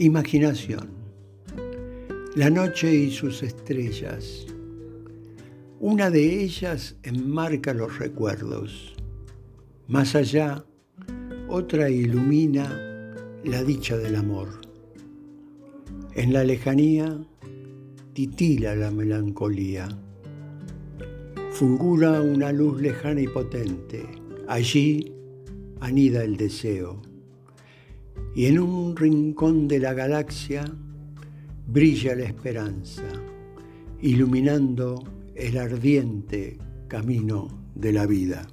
Imaginación. La noche y sus estrellas. Una de ellas enmarca los recuerdos. Más allá, otra ilumina la dicha del amor. En la lejanía titila la melancolía. Fulgura una luz lejana y potente. Allí anida el deseo y en un rincón de la galaxia brilla la esperanza, iluminando el ardiente camino de la vida.